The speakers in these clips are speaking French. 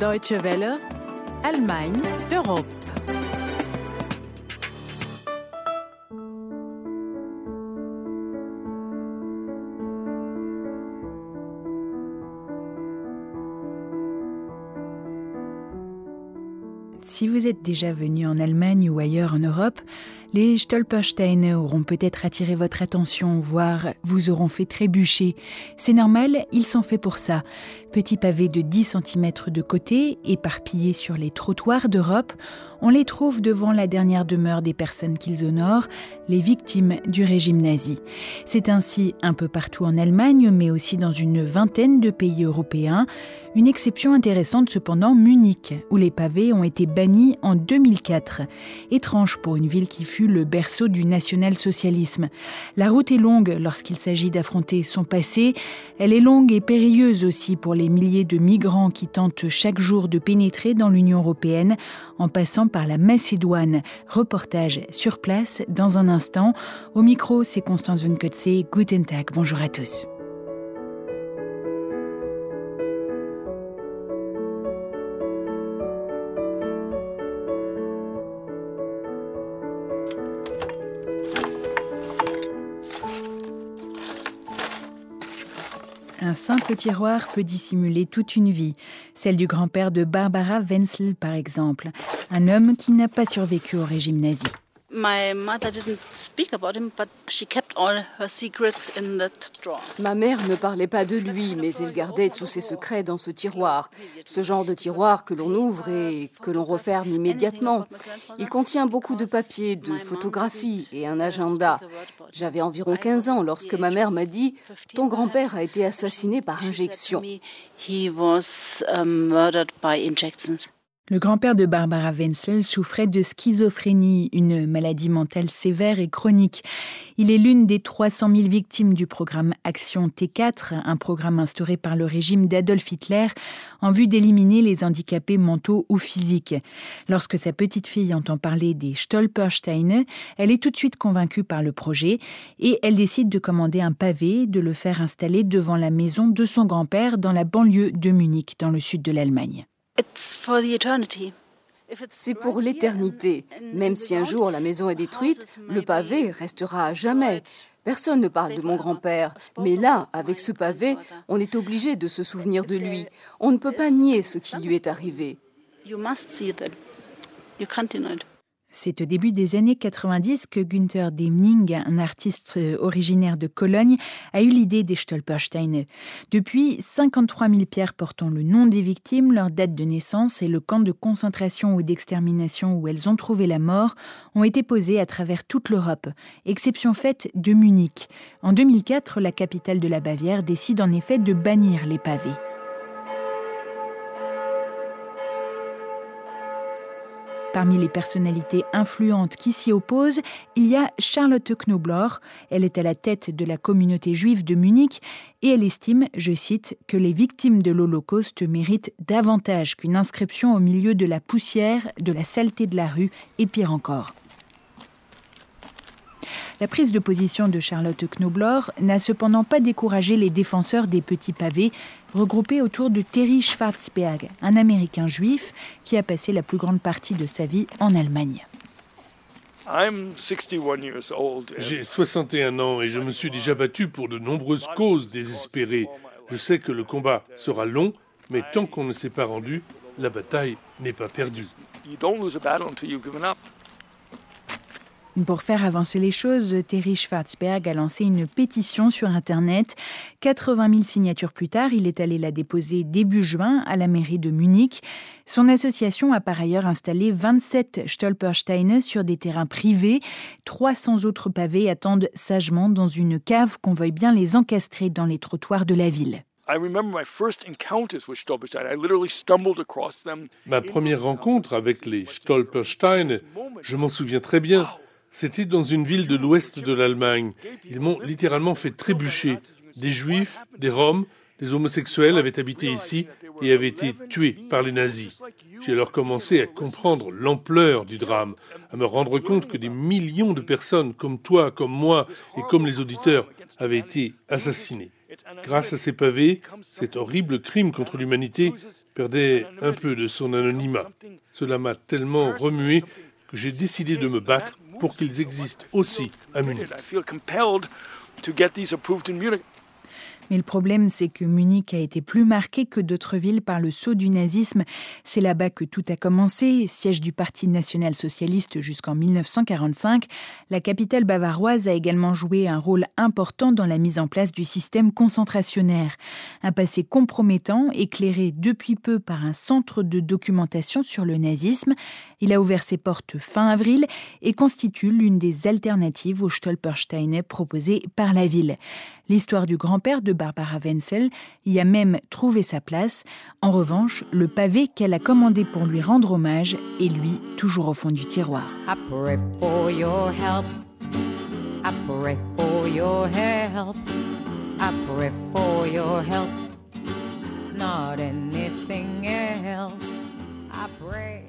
Deutsche Welle, Allemagne, Europe. Si vous êtes déjà venu en Allemagne ou ailleurs en Europe, les Stolpersteine auront peut-être attiré votre attention, voire vous auront fait trébucher. C'est normal, ils sont faits pour ça. Petits pavés de 10 cm de côté, éparpillés sur les trottoirs d'Europe, on les trouve devant la dernière demeure des personnes qu'ils honorent, les victimes du régime nazi. C'est ainsi un peu partout en Allemagne, mais aussi dans une vingtaine de pays européens. Une exception intéressante cependant, Munich, où les pavés ont été bannis en 2004. Étrange pour une ville qui fut le berceau du national-socialisme. La route est longue lorsqu'il s'agit d'affronter son passé. Elle est longue et périlleuse aussi pour les milliers de migrants qui tentent chaque jour de pénétrer dans l'Union européenne en passant par la Macédoine. Reportage sur place dans un instant. Au micro, c'est Constance Vunkotze. Guten Tag. Bonjour à tous. Simple tiroir peut dissimuler toute une vie, celle du grand-père de Barbara Wenzel par exemple, un homme qui n'a pas survécu au régime nazi. My mother didn't speak about him, but she kept all her secrets in that drawer. Ma mère ne parlait pas de lui, mais elle gardait tous ses secrets dans ce tiroir. Ce genre de tiroir que l'on ouvre et que l'on referme immédiatement. Il contient beaucoup de papiers, de photographies et un agenda. J'avais environ 15 ans lorsque ma mère m'a dit Ton grand-père a été assassiné par injection. Le grand-père de Barbara Wenzel souffrait de schizophrénie, une maladie mentale sévère et chronique. Il est l'une des 300 000 victimes du programme Action T4, un programme instauré par le régime d'Adolf Hitler en vue d'éliminer les handicapés mentaux ou physiques. Lorsque sa petite fille entend parler des Stolpersteine, elle est tout de suite convaincue par le projet et elle décide de commander un pavé, de le faire installer devant la maison de son grand-père dans la banlieue de Munich, dans le sud de l'Allemagne. C'est pour l'éternité. Même si un jour la maison est détruite, le pavé restera à jamais. Personne ne parle de mon grand-père, mais là, avec ce pavé, on est obligé de se souvenir de lui. On ne peut pas nier ce qui lui est arrivé. C'est au début des années 90 que Günther Demning, un artiste originaire de Cologne, a eu l'idée des Stolpersteine. Depuis, 53 000 pierres portant le nom des victimes, leur date de naissance et le camp de concentration ou d'extermination où elles ont trouvé la mort ont été posées à travers toute l'Europe, exception faite de Munich. En 2004, la capitale de la Bavière décide en effet de bannir les pavés. Parmi les personnalités influentes qui s'y opposent, il y a Charlotte Knoblauch. Elle est à la tête de la communauté juive de Munich et elle estime, je cite, que les victimes de l'Holocauste méritent davantage qu'une inscription au milieu de la poussière, de la saleté de la rue et pire encore. La prise de position de Charlotte Knoblauch n'a cependant pas découragé les défenseurs des petits pavés regroupés autour de Terry Schwarzberg, un Américain juif qui a passé la plus grande partie de sa vie en Allemagne. J'ai 61 ans et je me suis déjà battu pour de nombreuses causes désespérées. Je sais que le combat sera long, mais tant qu'on ne s'est pas rendu, la bataille n'est pas perdue. Pour faire avancer les choses, Terry Schwarzberg a lancé une pétition sur Internet. 80 000 signatures plus tard, il est allé la déposer début juin à la mairie de Munich. Son association a par ailleurs installé 27 Stolpersteine sur des terrains privés. 300 autres pavés attendent sagement dans une cave qu'on veuille bien les encastrer dans les trottoirs de la ville. Ma première rencontre avec les Stolpersteine, je m'en souviens très bien. C'était dans une ville de l'ouest de l'Allemagne. Ils m'ont littéralement fait trébucher. Des juifs, des roms, des homosexuels avaient habité ici et avaient été tués par les nazis. J'ai alors commencé à comprendre l'ampleur du drame, à me rendre compte que des millions de personnes comme toi, comme moi et comme les auditeurs avaient été assassinées. Grâce à ces pavés, cet horrible crime contre l'humanité perdait un peu de son anonymat. Cela m'a tellement remué que j'ai décidé de me battre pour qu'ils existent aussi à Munich. Mais le problème, c'est que Munich a été plus marqué que d'autres villes par le saut du nazisme. C'est là-bas que tout a commencé, siège du Parti national-socialiste jusqu'en 1945. La capitale bavaroise a également joué un rôle important dans la mise en place du système concentrationnaire. Un passé compromettant, éclairé depuis peu par un centre de documentation sur le nazisme. Il a ouvert ses portes fin avril et constitue l'une des alternatives au Stolpersteine proposé par la ville. L'histoire du grand-père de Barbara Wenzel y a même trouvé sa place. En revanche, le pavé qu'elle a commandé pour lui rendre hommage est lui toujours au fond du tiroir.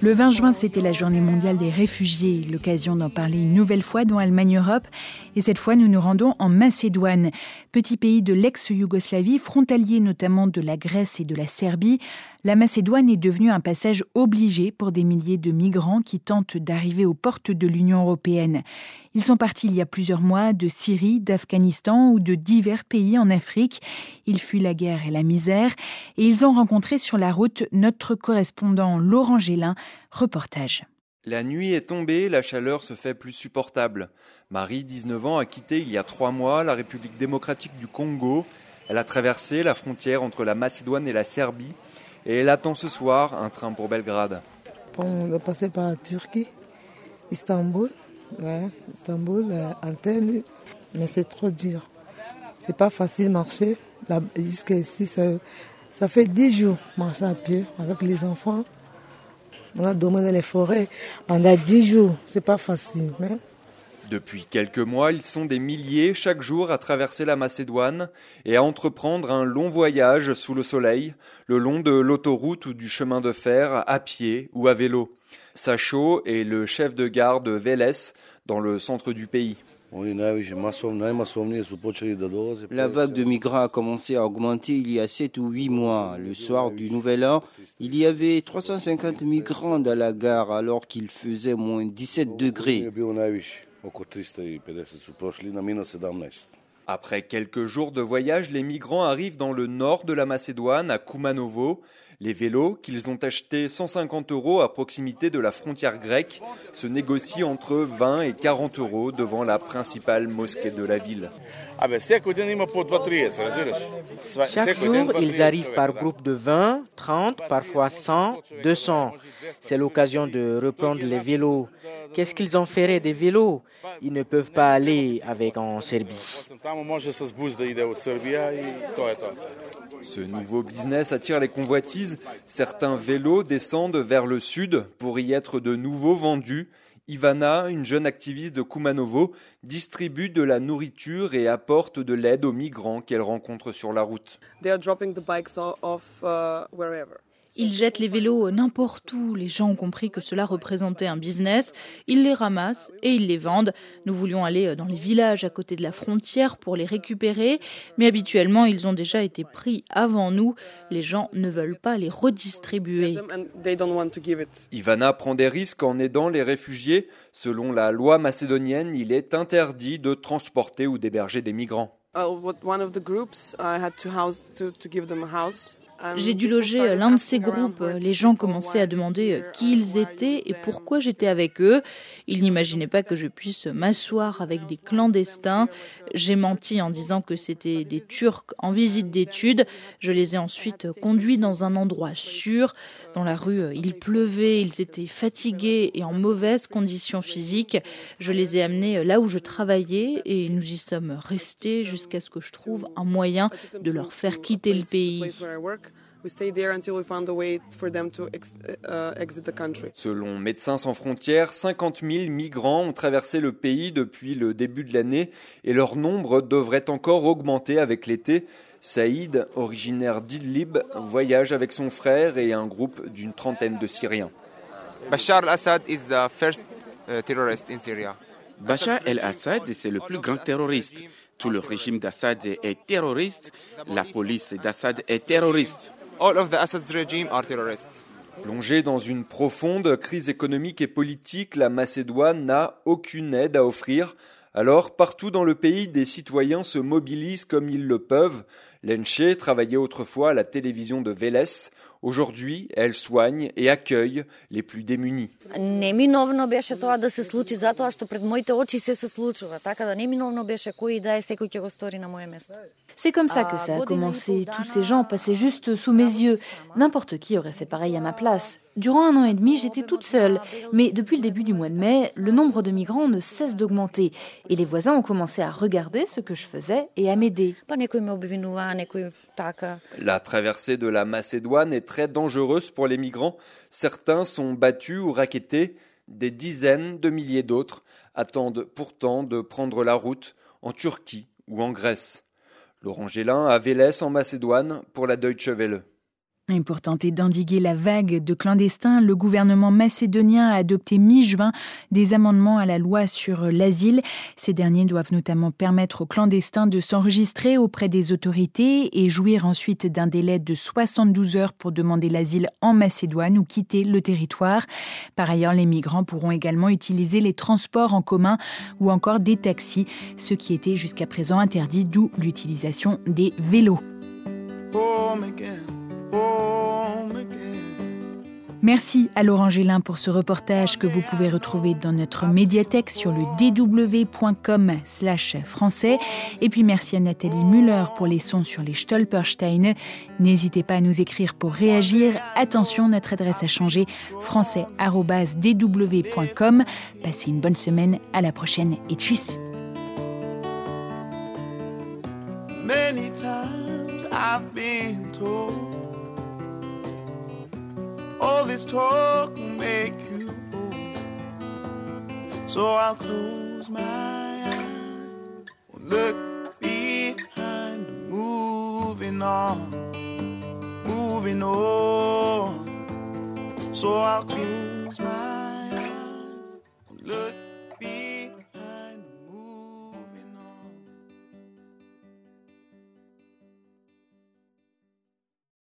Le 20 juin, c'était la journée mondiale des réfugiés, l'occasion d'en parler une nouvelle fois dans Allemagne Europe. Et cette fois, nous nous rendons en Macédoine, petit pays de l'ex-Yougoslavie, frontalier notamment de la Grèce et de la Serbie. La Macédoine est devenue un passage obligé pour des milliers de migrants qui tentent d'arriver aux portes de l'Union européenne. Ils sont partis il y a plusieurs mois de Syrie, d'Afghanistan ou de divers pays en Afrique. Ils fuient la guerre et la misère et ils ont rencontré sur la route notre correspondant Laurent Gélin. Reportage. La nuit est tombée, la chaleur se fait plus supportable. Marie, 19 ans, a quitté il y a trois mois la République démocratique du Congo. Elle a traversé la frontière entre la Macédoine et la Serbie et elle attend ce soir un train pour Belgrade. On va passer par la Turquie, Istanbul, ouais, Istanbul, euh, Antenne, mais c'est trop dur. C'est pas facile marcher. Jusqu'ici, ça, ça fait dix jours marcher à pied avec les enfants. On a dormi dans les forêts pendant dix jours. C'est pas facile. Hein. Depuis quelques mois, ils sont des milliers chaque jour à traverser la Macédoine et à entreprendre un long voyage sous le soleil, le long de l'autoroute ou du chemin de fer, à pied ou à vélo. Sacho est le chef de gare de Vélez, dans le centre du pays. La vague de migrants a commencé à augmenter il y a 7 ou 8 mois. Le soir du Nouvel An, il y avait 350 migrants dans la gare alors qu'il faisait moins 17 degrés. Après quelques jours de voyage, les migrants arrivent dans le nord de la Macédoine, à Kumanovo. Les vélos, qu'ils ont achetés 150 euros à proximité de la frontière grecque, se négocient entre 20 et 40 euros devant la principale mosquée de la ville. Chaque jour, ils arrivent par groupe de 20, 30, parfois 100, 200. C'est l'occasion de reprendre les vélos. Qu'est-ce qu'ils en feraient des vélos? Ils ne peuvent pas aller avec en Serbie. Ce nouveau business attire les convoitises. Certains vélos descendent vers le sud pour y être de nouveau vendus. Ivana, une jeune activiste de Kumanovo, distribue de la nourriture et apporte de l'aide aux migrants qu'elle rencontre sur la route. Ils jettent les vélos n'importe où. Les gens ont compris que cela représentait un business. Ils les ramassent et ils les vendent. Nous voulions aller dans les villages à côté de la frontière pour les récupérer, mais habituellement ils ont déjà été pris avant nous. Les gens ne veulent pas les redistribuer. Ivana prend des risques en aidant les réfugiés. Selon la loi macédonienne, il est interdit de transporter ou d'héberger des migrants. J'ai dû loger l'un de ces groupes. Les gens commençaient à demander qui ils étaient et pourquoi j'étais avec eux. Ils n'imaginaient pas que je puisse m'asseoir avec des clandestins. J'ai menti en disant que c'était des Turcs en visite d'études. Je les ai ensuite conduits dans un endroit sûr. Dans la rue, il pleuvait, ils étaient fatigués et en mauvaise condition physique. Je les ai amenés là où je travaillais et nous y sommes restés jusqu'à ce que je trouve un moyen de leur faire quitter le pays. Selon Médecins sans frontières, 50 000 migrants ont traversé le pays depuis le début de l'année et leur nombre devrait encore augmenter avec l'été. Saïd, originaire d'Idlib, voyage avec son frère et un groupe d'une trentaine de Syriens. Bachar al-Assad is the first uh, terrorist in Syria. Bachar el-Assad, c'est le plus grand terroriste. tout le régime d'Assad est terroriste, la police d'Assad est terroriste. All of the Assad's regime are terrorists. Plongée dans une profonde crise économique et politique, la Macédoine n'a aucune aide à offrir. Alors, partout dans le pays, des citoyens se mobilisent comme ils le peuvent. Lenche travaillait autrefois à la télévision de Vélez. Aujourd'hui, elle soigne et accueille les plus démunis. C'est comme ça que ça a commencé. Tous ces gens passaient juste sous mes yeux. N'importe qui aurait fait pareil à ma place. Durant un an et demi, j'étais toute seule. Mais depuis le début du mois de mai, le nombre de migrants ne cesse d'augmenter. Et les voisins ont commencé à regarder ce que je faisais et à m'aider. La traversée de la Macédoine est très dangereuse pour les migrants. Certains sont battus ou raquettés. Des dizaines de milliers d'autres attendent pourtant de prendre la route en Turquie ou en Grèce. Laurent Gélin à Vélez en Macédoine pour la Deutsche Welle. Et pour tenter d'endiguer la vague de clandestins, le gouvernement macédonien a adopté mi-juin des amendements à la loi sur l'asile. Ces derniers doivent notamment permettre aux clandestins de s'enregistrer auprès des autorités et jouir ensuite d'un délai de 72 heures pour demander l'asile en Macédoine ou quitter le territoire. Par ailleurs, les migrants pourront également utiliser les transports en commun ou encore des taxis, ce qui était jusqu'à présent interdit, d'où l'utilisation des vélos. Merci à Laurent Gélin pour ce reportage que vous pouvez retrouver dans notre médiathèque sur le dw.com français. Et puis merci à Nathalie Müller pour les sons sur les Stolpersteine. N'hésitez pas à nous écrire pour réagir. Attention, notre adresse a changé français.dw.com. Passez une bonne semaine, à la prochaine et tchuss All this talk will make you old. So I'll close my eyes, look behind, moving on, moving on. So I'll close